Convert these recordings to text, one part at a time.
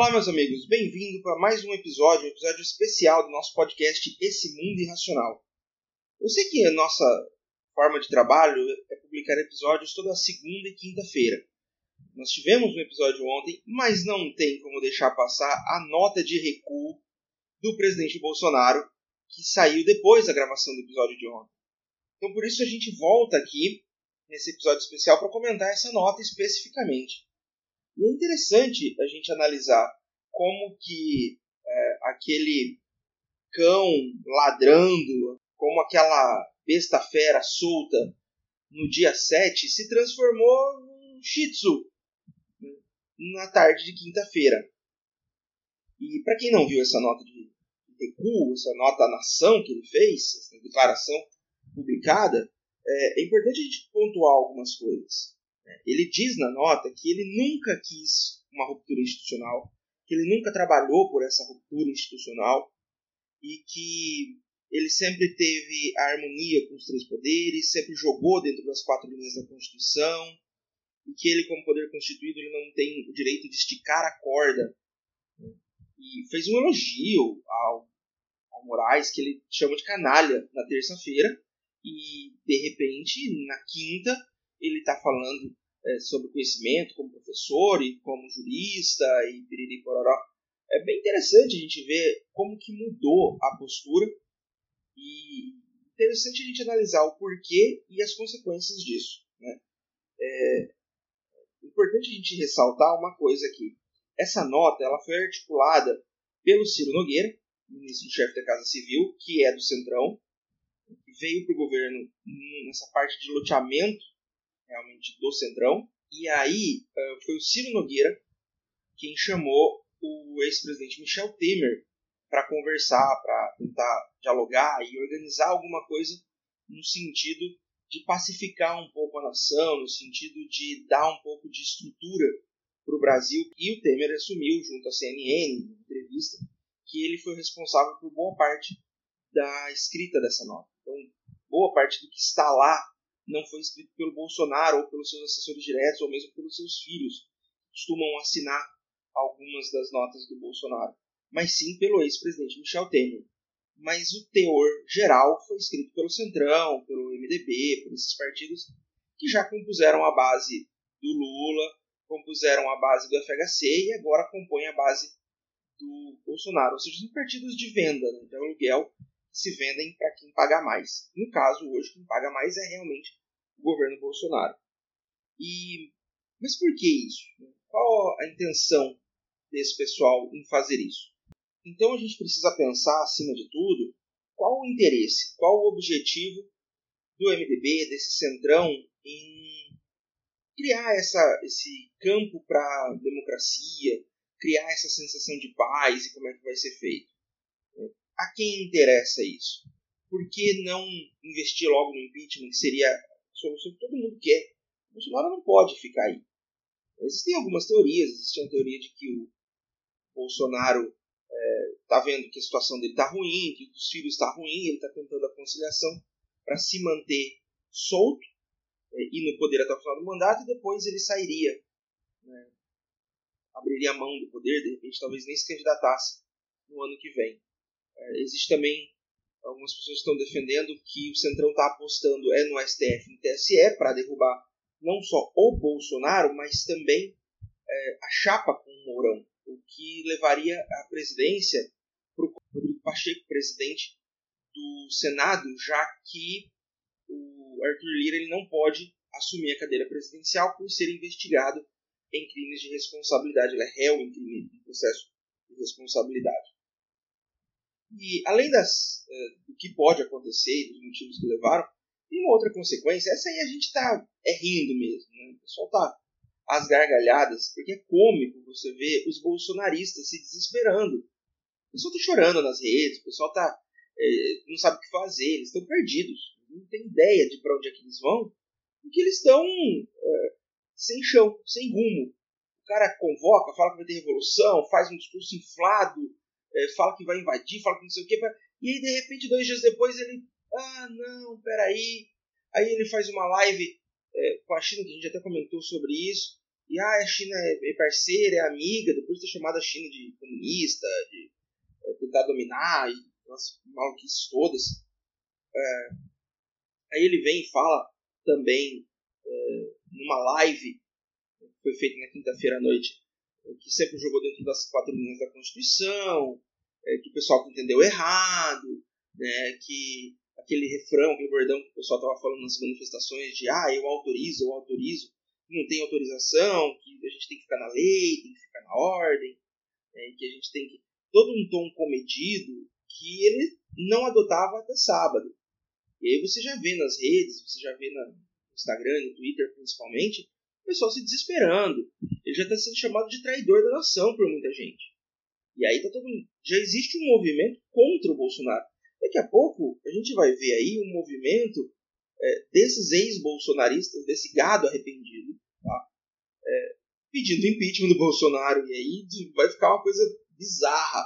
Olá, meus amigos, bem-vindo para mais um episódio, um episódio especial do nosso podcast Esse Mundo Irracional. Eu sei que a nossa forma de trabalho é publicar episódios toda segunda e quinta-feira. Nós tivemos um episódio ontem, mas não tem como deixar passar a nota de recuo do presidente Bolsonaro, que saiu depois da gravação do episódio de ontem. Então, por isso, a gente volta aqui nesse episódio especial para comentar essa nota especificamente. E é interessante a gente analisar como que é, aquele cão ladrando, como aquela besta fera solta no dia 7 se transformou num shih tzu na tarde de quinta-feira. E para quem não viu essa nota de recuo, essa nota à nação que ele fez, essa declaração publicada, é, é importante a gente pontuar algumas coisas. Ele diz na nota que ele nunca quis uma ruptura institucional, que ele nunca trabalhou por essa ruptura institucional e que ele sempre teve a harmonia com os três poderes, sempre jogou dentro das quatro linhas da Constituição e que ele, como poder constituído, ele não tem o direito de esticar a corda. E fez um elogio ao, ao Moraes, que ele chama de canalha, na terça-feira, e de repente, na quinta, ele está falando é, sobre conhecimento como professor e como jurista e piriri pororó. É bem interessante a gente ver como que mudou a postura e interessante a gente analisar o porquê e as consequências disso. Né? É importante a gente ressaltar uma coisa aqui. Essa nota ela foi articulada pelo Ciro Nogueira, ministro-chefe da Casa Civil, que é do Centrão, que veio para o governo nessa parte de loteamento realmente do Centrão. E aí uh, foi o Ciro Nogueira quem chamou o ex-presidente Michel Temer para conversar, para tentar dialogar e organizar alguma coisa no sentido de pacificar um pouco a nação, no sentido de dar um pouco de estrutura para o Brasil. E o Temer assumiu, junto à CNN, em entrevista, que ele foi responsável por boa parte da escrita dessa nota. Então, boa parte do que está lá não foi escrito pelo Bolsonaro ou pelos seus assessores diretos ou mesmo pelos seus filhos, que costumam assinar algumas das notas do Bolsonaro, mas sim pelo ex-presidente Michel Temer. Mas o teor geral foi escrito pelo Centrão, pelo MDB, por esses partidos que já compuseram a base do Lula, compuseram a base do FHC e agora compõem a base do Bolsonaro. Ou seja, são partidos de venda, né, de aluguel, que se vendem para quem paga mais. No caso, hoje, quem paga mais é realmente governo Bolsonaro. E, mas por que isso? Qual a intenção desse pessoal em fazer isso? Então a gente precisa pensar, acima de tudo, qual o interesse, qual o objetivo do MDB, desse centrão, em criar essa, esse campo para democracia, criar essa sensação de paz e como é que vai ser feito. A quem interessa isso? Por que não investir logo no impeachment, que seria solução que todo mundo quer. O Bolsonaro não pode ficar aí. Existem algumas teorias. Existe a teoria de que o Bolsonaro está é, vendo que a situação dele está ruim, que os filhos está ruim, ele está tentando a conciliação para se manter solto é, e no poder até o final do mandato, e depois ele sairia, né, abriria a mão do poder, de repente talvez nem se candidatasse no ano que vem. É, existe também Algumas pessoas estão defendendo que o Centrão está apostando é no STF no TSE para derrubar não só o Bolsonaro, mas também é, a chapa com o Mourão, o que levaria a presidência para o Rodrigo Pacheco, presidente do Senado, já que o Arthur Lira ele não pode assumir a cadeira presidencial por ser investigado em crimes de responsabilidade. Ele é réu em crime de processo de responsabilidade. E além das, uh, do que pode acontecer e dos motivos que levaram, tem uma outra consequência. Essa aí a gente tá é rindo mesmo. Né? O pessoal tá às gargalhadas, porque é cômico você ver os bolsonaristas se desesperando. O pessoal tá chorando nas redes, o pessoal tá, é, não sabe o que fazer, eles estão perdidos. Não tem ideia de para onde é que eles vão, porque eles estão é, sem chão, sem rumo. O cara convoca, fala que vai ter revolução, faz um discurso inflado, é, fala que vai invadir, fala que não sei o que, e aí de repente, dois dias depois, ele. Ah, não, peraí. Aí ele faz uma live é, com a China, que a gente até comentou sobre isso, e ah, a China é, é parceira, é amiga, depois de ter chamado a China de comunista, de é, tentar dominar, e umas maluquices todas. É, aí ele vem e fala também é, numa live que foi feita na quinta-feira à noite, que sempre jogou dentro das quatro linhas da Constituição, é, que o pessoal entendeu errado, né, que aquele refrão, aquele bordão que o pessoal estava falando nas manifestações de ah, eu autorizo, eu autorizo, não tem autorização, que a gente tem que ficar na lei, tem que ficar na ordem, né, que a gente tem que. todo um tom comedido que ele não adotava até sábado. E aí você já vê nas redes, você já vê no Instagram, no Twitter principalmente, o pessoal se desesperando. Ele já está sendo chamado de traidor da nação por muita gente. E aí tá todo já existe um movimento contra o Bolsonaro. Daqui a pouco a gente vai ver aí um movimento é, desses ex-bolsonaristas, desse gado arrependido, tá? é, pedindo impeachment do Bolsonaro. E aí vai ficar uma coisa bizarra.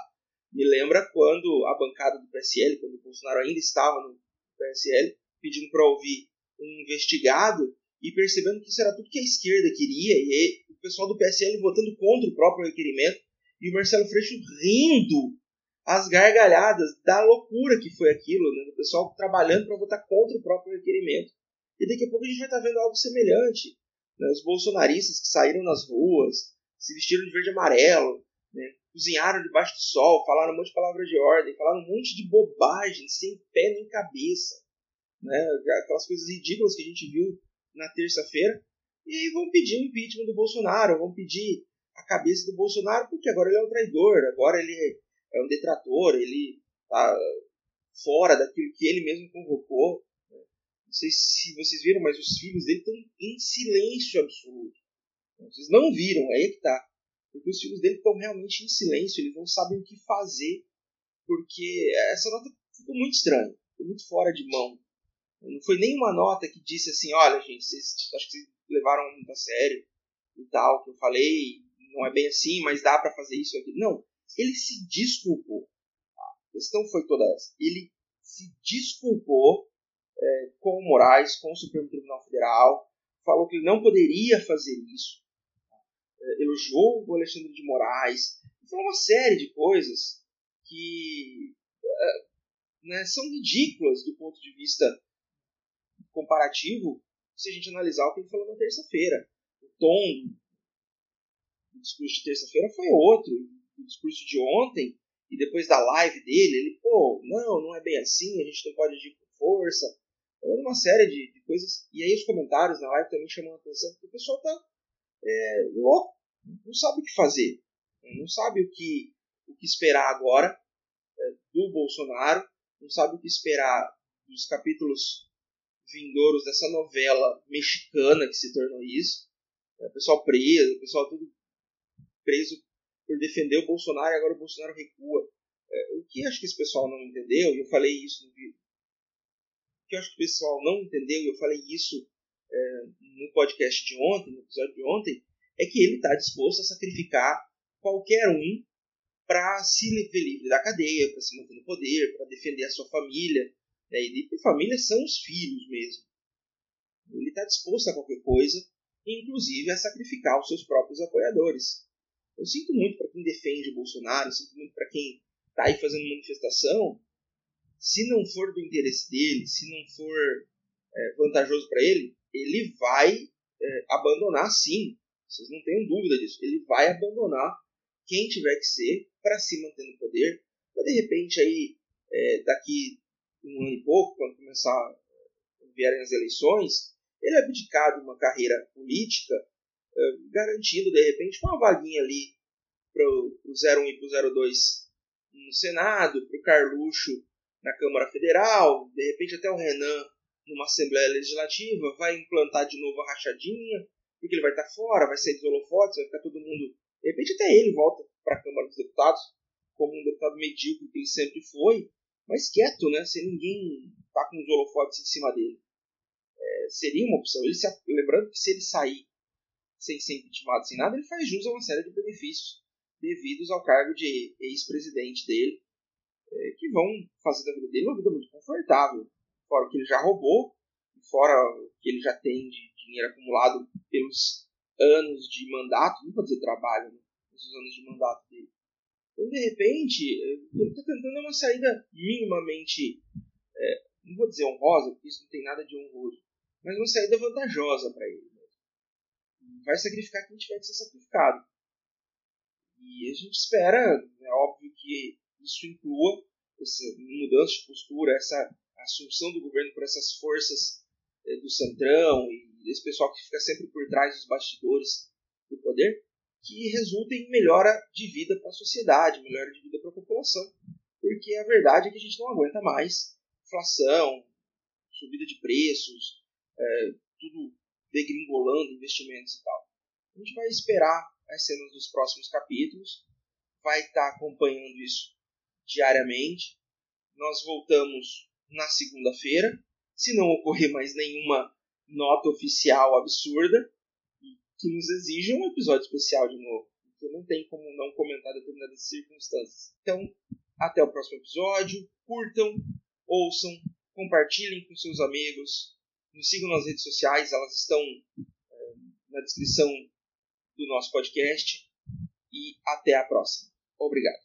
Me lembra quando a bancada do PSL, quando o Bolsonaro ainda estava no PSL, pedindo para ouvir um investigado e percebendo que isso era tudo que a esquerda queria, e aí, o pessoal do PSL votando contra o próprio requerimento, e o Marcelo Freixo rindo as gargalhadas da loucura que foi aquilo, né? O pessoal trabalhando para votar contra o próprio requerimento. E daqui a pouco a gente vai estar tá vendo algo semelhante. Né? Os bolsonaristas que saíram nas ruas, se vestiram de verde e amarelo, né? cozinharam debaixo do sol, falaram um monte de palavras de ordem, falaram um monte de bobagem, sem pé nem cabeça. Né? Aquelas coisas ridículas que a gente viu na terça-feira. E vão pedir o impeachment do Bolsonaro, vão pedir a cabeça do Bolsonaro, porque agora ele é um traidor, agora ele é um detrator, ele está fora daquilo que ele mesmo convocou. Né? Não sei se vocês viram, mas os filhos dele estão em silêncio absoluto. Vocês não viram, é aí que está. Porque os filhos dele estão realmente em silêncio, eles não sabem o que fazer, porque essa nota ficou muito estranha, ficou muito fora de mão. Não foi nenhuma nota que disse assim, olha gente, vocês acho que vocês levaram muito a sério e tal, que eu falei, não é bem assim, mas dá para fazer isso aqui. Não, ele se desculpou. A questão foi toda essa. Ele se desculpou é, com o Moraes, com o Supremo Tribunal Federal, falou que ele não poderia fazer isso, é, elogiou o Alexandre de Moraes, falou uma série de coisas que é, né, são ridículas do ponto de vista comparativo se a gente analisar o que ele falou na terça-feira. O tom do discurso de terça-feira foi outro o discurso de ontem e depois da live dele, ele, pô, não, não é bem assim, a gente não pode agir com força. Falando uma série de, de, coisas. E aí os comentários na live também chamam a atenção, porque o pessoal tá é, louco, não sabe o que fazer, não sabe o que, o que esperar agora é, do Bolsonaro, não sabe o que esperar dos capítulos vindouros dessa novela mexicana que se tornou isso. É, o pessoal preso, o pessoal tudo preso por defender o Bolsonaro e agora o Bolsonaro recua. É, o que acho que esse pessoal não entendeu, e eu falei isso no vídeo, o que acho que o pessoal não entendeu, e eu falei isso é, no podcast de ontem, no episódio de ontem, é que ele está disposto a sacrificar qualquer um para se ver livre da cadeia, para se manter no poder, para defender a sua família. Né? E por família são os filhos mesmo. Ele está disposto a qualquer coisa, inclusive a sacrificar os seus próprios apoiadores. Eu sinto muito para quem defende o Bolsonaro, sinto muito para quem está aí fazendo manifestação. Se não for do interesse dele, se não for é, vantajoso para ele, ele vai é, abandonar sim. Vocês não tenham dúvida disso. Ele vai abandonar quem tiver que ser para se manter no poder, para de repente aí é, daqui um ano e pouco, quando começar vierem as eleições, ele abdicar de uma carreira política eh, garantindo de repente uma vaguinha ali para o 01 e para o 02 no Senado, para o Carluxo na Câmara Federal, de repente até o Renan numa Assembleia Legislativa, vai implantar de novo a rachadinha, porque ele vai estar fora, vai sair dos holofotes, vai ficar todo mundo. De repente até ele volta para a Câmara dos Deputados, como um deputado medíocre que ele sempre foi, mas quieto, né? Sem ninguém tá com os holofotes em cima dele. É, seria uma opção. Ele se, lembrando que se ele sair sem ser impeachmentado, sem nada, ele faz jus a uma série de benefícios devidos ao cargo de ex-presidente dele, é, que vão fazer da vida dele uma vida muito confortável, fora o que ele já roubou, fora o que ele já tem de dinheiro acumulado pelos anos de mandato, não vou dizer trabalho, né? os anos de mandato dele. Então, de repente, ele está tentando uma saída minimamente, é, não vou dizer honrosa, porque isso não tem nada de honroso, mas uma saída vantajosa para ele. Vai sacrificar quem tiver que ser sacrificado. E a gente espera, é óbvio que isso inclua essa mudança de postura, essa assunção do governo por essas forças é, do centrão e esse pessoal que fica sempre por trás dos bastidores do poder, que resulta em melhora de vida para a sociedade, melhora de vida para a população. Porque a verdade é que a gente não aguenta mais inflação, subida de preços, é, tudo degringolando investimentos e tal. A gente vai esperar as cenas dos próximos capítulos, vai estar tá acompanhando isso diariamente. Nós voltamos na segunda-feira, se não ocorrer mais nenhuma nota oficial absurda que nos exija um episódio especial de novo, porque não tem como não comentar determinadas circunstâncias. Então, até o próximo episódio, curtam, ouçam, compartilhem com seus amigos, nos sigam nas redes sociais, elas estão é, na descrição do nosso podcast. E até a próxima. Obrigado.